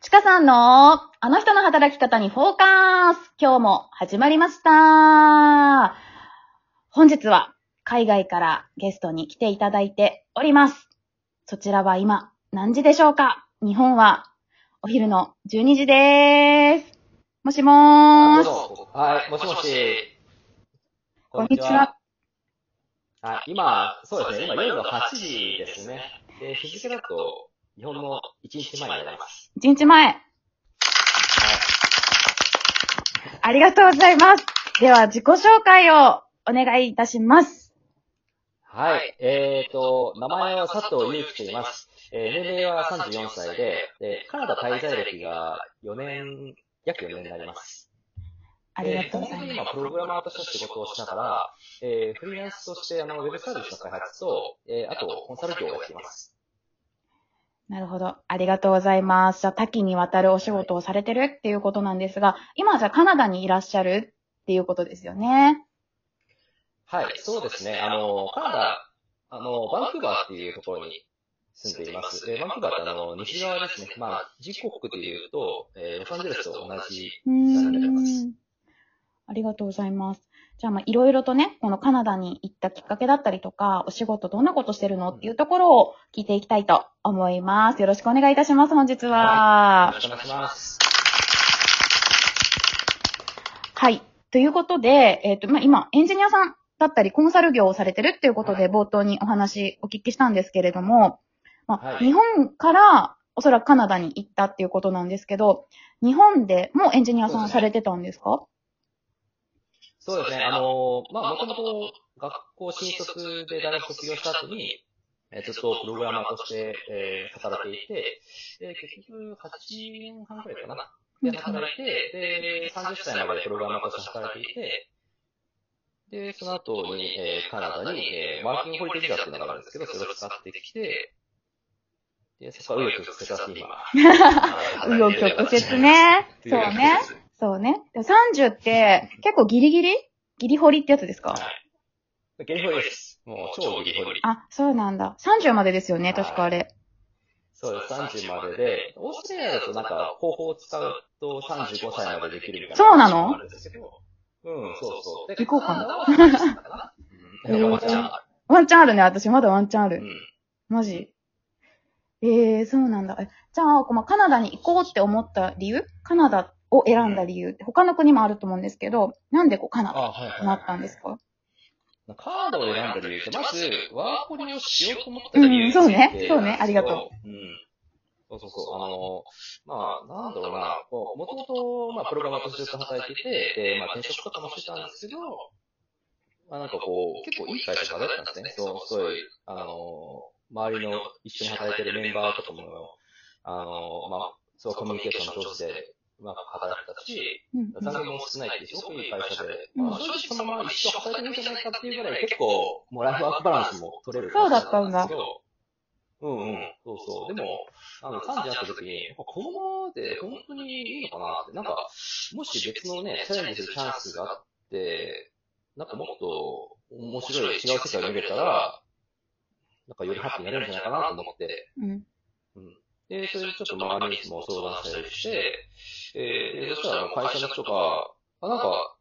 ちかさんのあの人の働き方にフォーカス今日も始まりました本日は海外からゲストに来ていただいております。そちらは今何時でしょうか？日本はお昼の12時でーす。もしもーし。どうぞはい、もしもし。こんにちは。はい、今、そうですね、今夜の8時ですね。で、日付だと、日本の1日前になります。1日前。ありがとうございます。では自己紹介をお願いいたします。はい。はい、えーと、名前は佐藤祐樹と言います。えー、年齢は34歳で、で、カナダ滞在歴が4年、約4年になります。ありがとうございます。今、プログラマーとして仕事をしながら、えー、フリーランスとして、あの、ウェブサービスの開発と、えー、あと、コンサル業をやっています。なるほど。ありがとうございます。じゃあ、多岐にわたるお仕事をされてるっていうことなんですが、今じゃあカナダにいらっしゃるっていうことですよね。はい、そうですね。あの、カナダ、あの、バンクーバーっていうところに住んでいます。えー、バンクーバーってあの、西側ですね。まあ、自国で言うと、えー、ロサンゼルスと同じうーん。ありがとうございます。じゃあ、まあ、いろいろとね、このカナダに行ったきっかけだったりとか、お仕事どんなことしてるのっていうところを聞いていきたいと思います。よろしくお願いいたします、本日は。はい、よろしくお願いします。はい。ということで、えっ、ー、と、まあ、今、エンジニアさんだったり、コンサル業をされてるっていうことで、冒頭にお話お聞きしたんですけれども、まあ、はい、日本からおそらくカナダに行ったっていうことなんですけど、日本でもエンジニアさんされてたんですか？そうですね。あの、まあ、もともと学校新卒で大学卒業した後に、えー、ずっとプログラマーとして、えー、働いていて、で、結局8年半くらいかな。で、働いて、で、30歳までプログラマーとして働いていて、で、その後に、えー、カナダに、えー、ワーキングホリデービザっていうのがあるんですけど、それを使ってきて、で、そこは紆余曲折て今。紆余曲折ね。そうね。そうね。でも30って結構ギリギリ？ギリ掘りってやつですか？はい。ギリ掘りです。もう超ギリ掘り。あ、そうなんだ。30までですよね、確かあれ。そうです、30までで、オーストラリアだとなんか方法を使うと35歳までできるみたいな。そうなの？うん、そうそう。行こうかな。うん、ワンチャンある。ワンチャンあるね、私まだワンチャンある。うん。マジ？ええー、そうなんだ。じゃあ、まあ、カナダに行こうって思った理由？カナダを選んだ理由って、他の国もあると思うんですけど、なんでこうカナダになったんですか、カナダを選んだ理由って、まず、ワーホリをしようと思った理由うん、そうね。そうね。ありがとう。うん。そうそうそう。あの、まあ、なんだろうな、こう、もともと、まあ、プログラマーとしてずっと働いてて、で、まあ、転職とかもしてたんですけど、まあ、なんかこう、結構いい会社がだったんですね。そう、すごい、あの、周りの一緒に働いてるメンバーとかも、あの、まあ、そう、コミュニケーション上手で、うまく働いてたし、残業も少ないってすごくいい会社で、うん。まあ、正直そのまま一生働いてもいいんじゃないかっていうぐらい結構、もうライフワークバランスも取れるそうだったんだ。うんうん、そうそう。でも、あの、3時になった時に、このままで本当にいいのかなって、なんか、もし別のね、チャレンジするチャンスがあって、なんかもっと面白い違う世界を見れたら、なんかよりハッピーになれるんじゃないかなと思って、うん。うん。で、それでちょっと周りにも相談したりして、えー、でそしたら会社の人が、あ、なんか、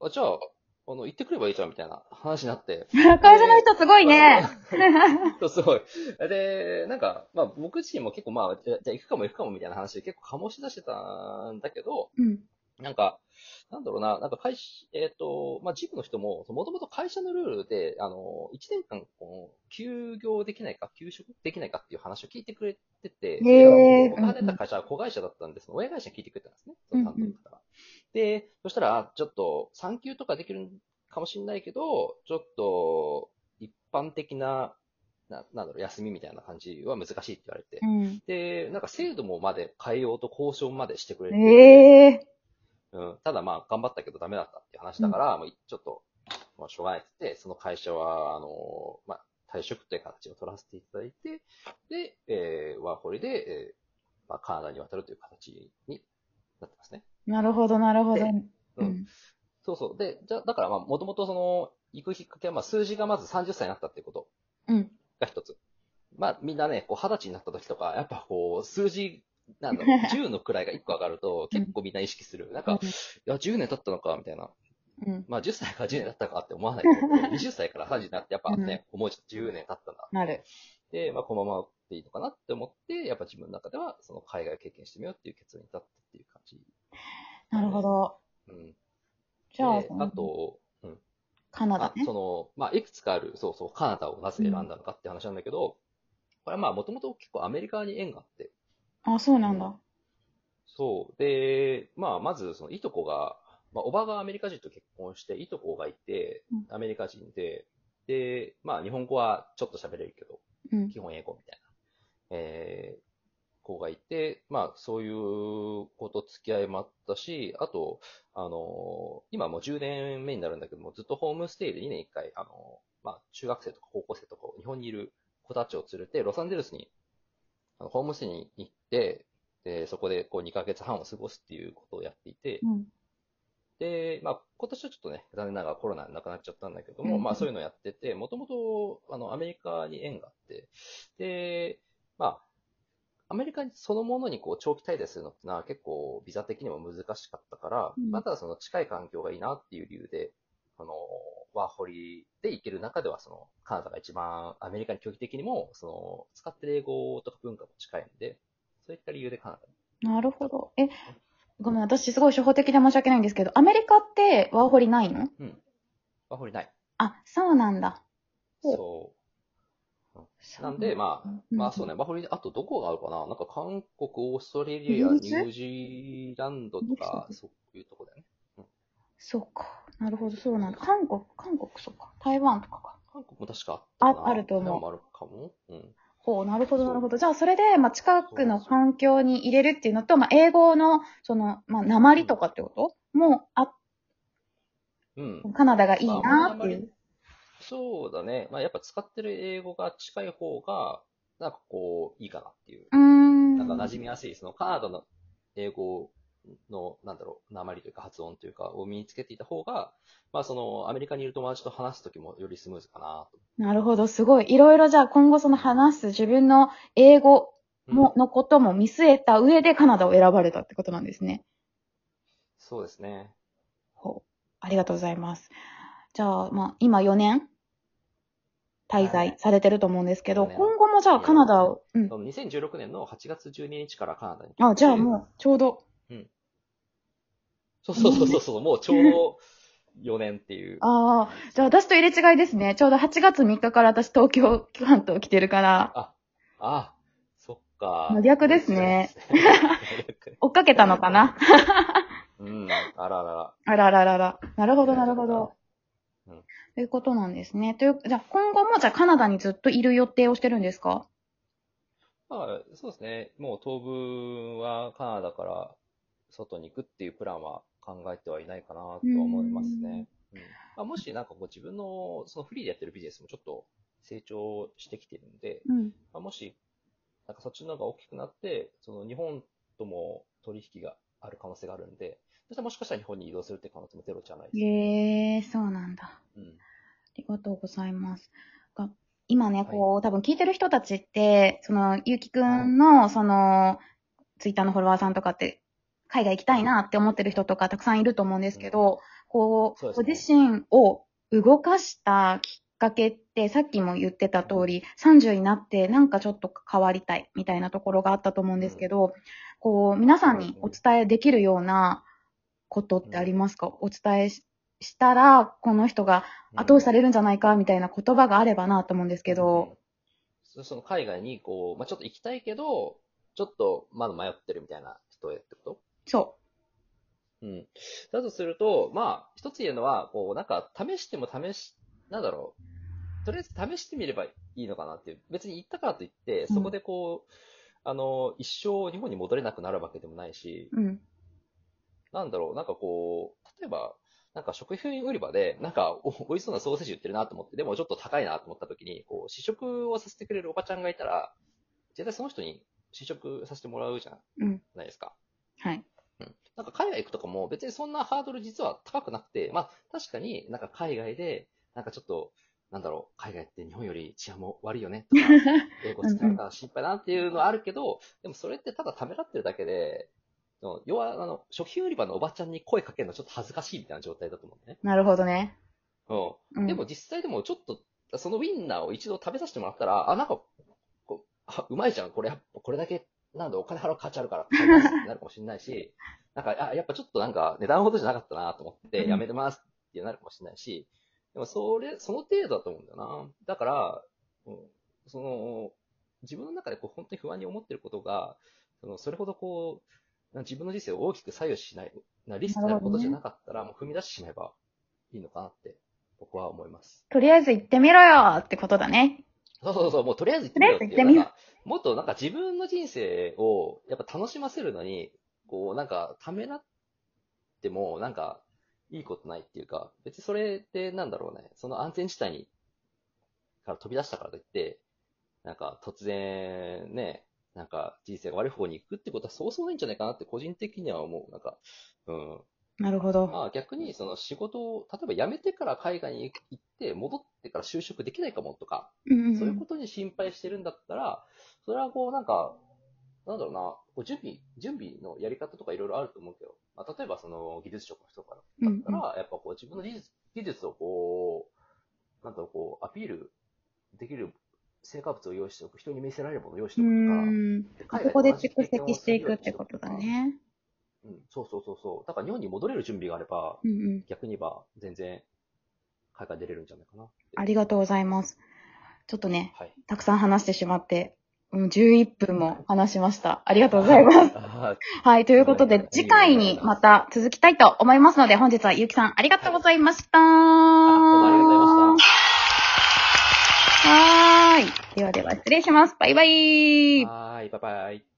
あ、じゃあ、あの、行ってくればいいじゃんみたいな話になって。会社の人すごいね。そう、すごい。で、なんか、まあ僕自身も結構まあ、じゃじゃあ行くかも行くかもみたいな話で結構醸し出してたんだけど、うん。なんか、なんだろうな、なんか会社、えっ、と、まあ、ジムの人も、もともと会社のルールで、あの、1年間、こう、休業できないか、休職できないかっていう話を聞いてくれてて、へー。僕が働いてた会社は子会社だったんです。親会社に聞いてくれたんですね、その担当の方が。で、そしたら、ちょっと、産休とかできるかもしれないけど、ちょっと、一般的な、ななんだろう、休みみたいな感じは難しいって言われて。うん。で、なんか制度もまで変えようと交渉までしてくれて、ええうん、ただまあ、頑張ったけどダメだったっていう話だから、もうちょっと、まあ、しょうがないって言って、その会社は、あの、まあ、退職という形を取らせていただいて、で、えー、ワーホリで、えー、まあ、カナダに渡るという形になってますね。なるほど、なるほど。でううんん。そうそう。で、じゃあだからまあ、もともとその、行くきっかけは、まあ、数字がまず30歳になったっていうことうん。が一つ。まあ、みんなね、こう、二十歳になった時とか、やっぱこう、数字、なんだろう、10の位が1個上がると、結構みんな意識する。なんか、いや、10年経ったのか、みたいな。うん。まあ、10歳から10年経ったかって思わないけど、20歳から30になって、やっぱね、思うじゃん、10年経ったんだ。なる。で、まあ、このままでいいのかなって思って、やっぱ自分の中では、その海外を経験してみようっていう結論に至ったっていう感じ。なるほど。うん。じゃあ、であと、うん。あカナダね。その、まあ、いくつかある、そうそう、カナダをなぜ選んだのかって話なんだけど、これはまあ、もともと結構アメリカに縁があって、あ、そうなんだ。そう。で、まあ、まず、その、いとこが、まあ、おばがアメリカ人と結婚して、いとこがいてうん、アメリカ人で、で、まあ、日本語はちょっと喋れるけど、うん。基本英語みたいな、えー、子がいて、まあ、そういうこと付き合いもあったし、あと、あの今もう10年目になるんだけども、ずっとホームステイで2年1回、あのまあ、中学生とか高校生とか、日本にいる子たちを連れて、ロサンゼルスに、あのホームステイに行って、で、そこでこう2ヶ月半を過ごすっていうことをやっていて、うん。で、まあ、今年はちょっとね、残念ながらコロナで亡くなっちゃったんだけども、うんまあそういうのをやってて、もともと、あの、アメリカに縁があって、で、まあ、アメリカそのものにこう長期滞在するのってのは結構ビザ的にも難しかったから、うんまあただその近い環境がいいなっていう理由で、あの、ワーホリで行ける中ではそのカナダが一番アメリカに距離的にも、その使ってる英語とか文化も近いんで、そういった理由でカナダに。なるほど。え、ごめん、私すごい初歩的で申し訳ないんですけど、アメリカってワーホリないの？うん。ワーホリない。あ、そうなんだ。ほうそう。なんで、まあ、まあそうね、。ワーホリで、あとどこがあるかな？なんか韓国、オーストラリア、イギリスニュージーランドとかそういうとこだよね。そうか。なるほど、そうなんだ。韓国、韓国、そうか。台湾とかか。韓国も確かあったかなああると思う台湾もあるかも。うん。ほう、なるほど、なるほど。じゃあ、それで、まあ、近くの環境に入れるっていうのと、まあ、英語の、その、まあ、鉛とかってこと？もあ、うん。カナダがいいなっていう。そうだね。まあやっぱ使ってる英語が近い方が、なんかこう、いいかなっていう。うーん。なんか馴染みやすい、そのカナダの英語の、なんだろう、鉛というか発音というか、を身につけていた方が、まあその、アメリカにいる友達と話すときもよりスムーズかなと。なるほど、すごい。いろいろじゃあ今後その話す自分の英語うんも、のことも見据えた上でカナダを選ばれたってことなんですね。そうですね。ほう。ありがとうございます。じゃあ、まあ、今4年滞在されてると思うんですけど、四年今後もじゃあカナダを、うん。その2016年の8月12日からカナダに。あ、じゃあもうちょうど、そうそうそうそう、もうちょうど4年っていう。ああ、じゃあ私と入れ違いですね。ちょうど8月3日から私東京関東来てるから、あ、あ、そっか。真逆ですね。追っかけたのかな？うん、あららら。あらららら。なるほど、なるほど。うんということなんですね。という、じゃあ今後もじゃあカナダにずっといる予定をしてるんですか？まあ、そうですね。もう当分はカナダから外に行くっていうプランは考えてはいないかなとは思いますね。うんまあ、もしなんかこう自分のそのフリーでやってるビジネスもちょっと成長してきてるんで、うん。まあ、もしなんかそっちの方が大きくなって、その日本とも取引がある可能性があるんで、そしたらもしかしたら日本に移動するって可能性もゼロじゃないです。へえー、そうなんだ。うん。ありがとうございます。が今ね、こう、多分聞いてる人たちって、その、ゆうきくんの、その、ツイッターのフォロワーさんとかって、海外行きたいなって思ってる人とかたくさんいると思うんですけど、こう、ご自身を動かしたきっかけって、さっきも言ってた通り、30になってなんかちょっと変わりたいみたいなところがあったと思うんですけど、こう、皆さんにお伝えできるようなことってありますか、お伝えししたら、この人が後押しされるんじゃないかみたいな言葉があればなと思うんですけど、そその海外にこう、まあ、ちょっと行きたいけど、ちょっとまだ迷ってるみたいな人へってこと？そうん。だとすると、まあ、一つ言えるのは、こう、なんか、試しても試し、なんだろう。とりあえず試してみればいいのかなっていう。別に行ったからといって、そこでこう、あの、一生日本に戻れなくなるわけでもないし、う。うん。なんだろう、なんかこう、例えば、なんか食品売り場で、なんかお美味しそうなソーセージ売ってるなと思って、でもちょっと高いなと思った時に、こう、試食をさせてくれるおばちゃんがいたら、絶対その人に試食させてもらうじゃうん。ないですか。はい。うん。なんか海外行くとかも別にそんなハードル実は高くなくて、まあ確かになんか海外で、なんかちょっと、なんだろう、海外って日本より治安も悪いよねとか、英語使うから心配だなっていうのはあるけど、でもそれってただためらってるだけで、要は、あの、食品売り場のおばちゃんに声かけるのちょっと恥ずかしいみたいな状態だと思うね。なるほどね。う。うんんでも実際でもちょっと、そのウインナーを一度食べさせてもらったら、あ、なんか、こうあうまいじゃん、これ、これだけ、なんだ、お金払う価値あるから、なるかもしれないし、なんか、あ、やっぱちょっとなんか、値段ほどじゃなかったなと思って、うんやめてますってなるかもしれないし、でもそれ、その程度だと思うんだよな。だから、うんその、自分の中でこう本当に不安に思ってることが、そのそれほどこう、自分の人生を大きく左右しない、なリスクになることじゃなかったら、もう踏み出してしまえばいいのかなって、僕は思います。とりあえず行ってみろよってことだね。そうそうそう、もうとりあえず行ってみようってもっとなんか自分の人生をやっぱ楽しませるのに、こうなんかためらってもなんかいいことないっていうか、別にそれってなんだろうね、その安全地帯にから飛び出したからといって、なんか突然ね、なんか人生が悪い方に行くってことはそうそうないんじゃないかなって個人的には思う。なんか、うん。なるほど。まあ逆にその仕事を、例えば辞めてから海外に行って戻ってから就職できないかもとか、うんうんそういうことに心配してるんだったら、それはこうなんか、なんだろうな、こう準備、準備のやり方とかいろいろあると思うけど、まあ、例えばその技術職の人からだったら、やっぱこう自分の技術技術をこう、なんだろう、こうアピールできる成果物を用意しておく、人に見せられるものを用意してうおくとか、ん。でそこで蓄積していくってことだ。ね。うん、そうそうそうそう。だから日本に戻れる準備があれば、うんうん。逆に言えば全然海外出れるんじゃないかな。ありがとうございます。ちょっとね、はい。たくさん話してしまって、うん、11分も話しました。ありがとうございます。あはい、ということで、次回にまた続きたいと思いますので、本日はゆうきさんありがとうございました。どうもありがとうございました。はーい。ではでは失礼します。バイバイ。はーい、バイバイ。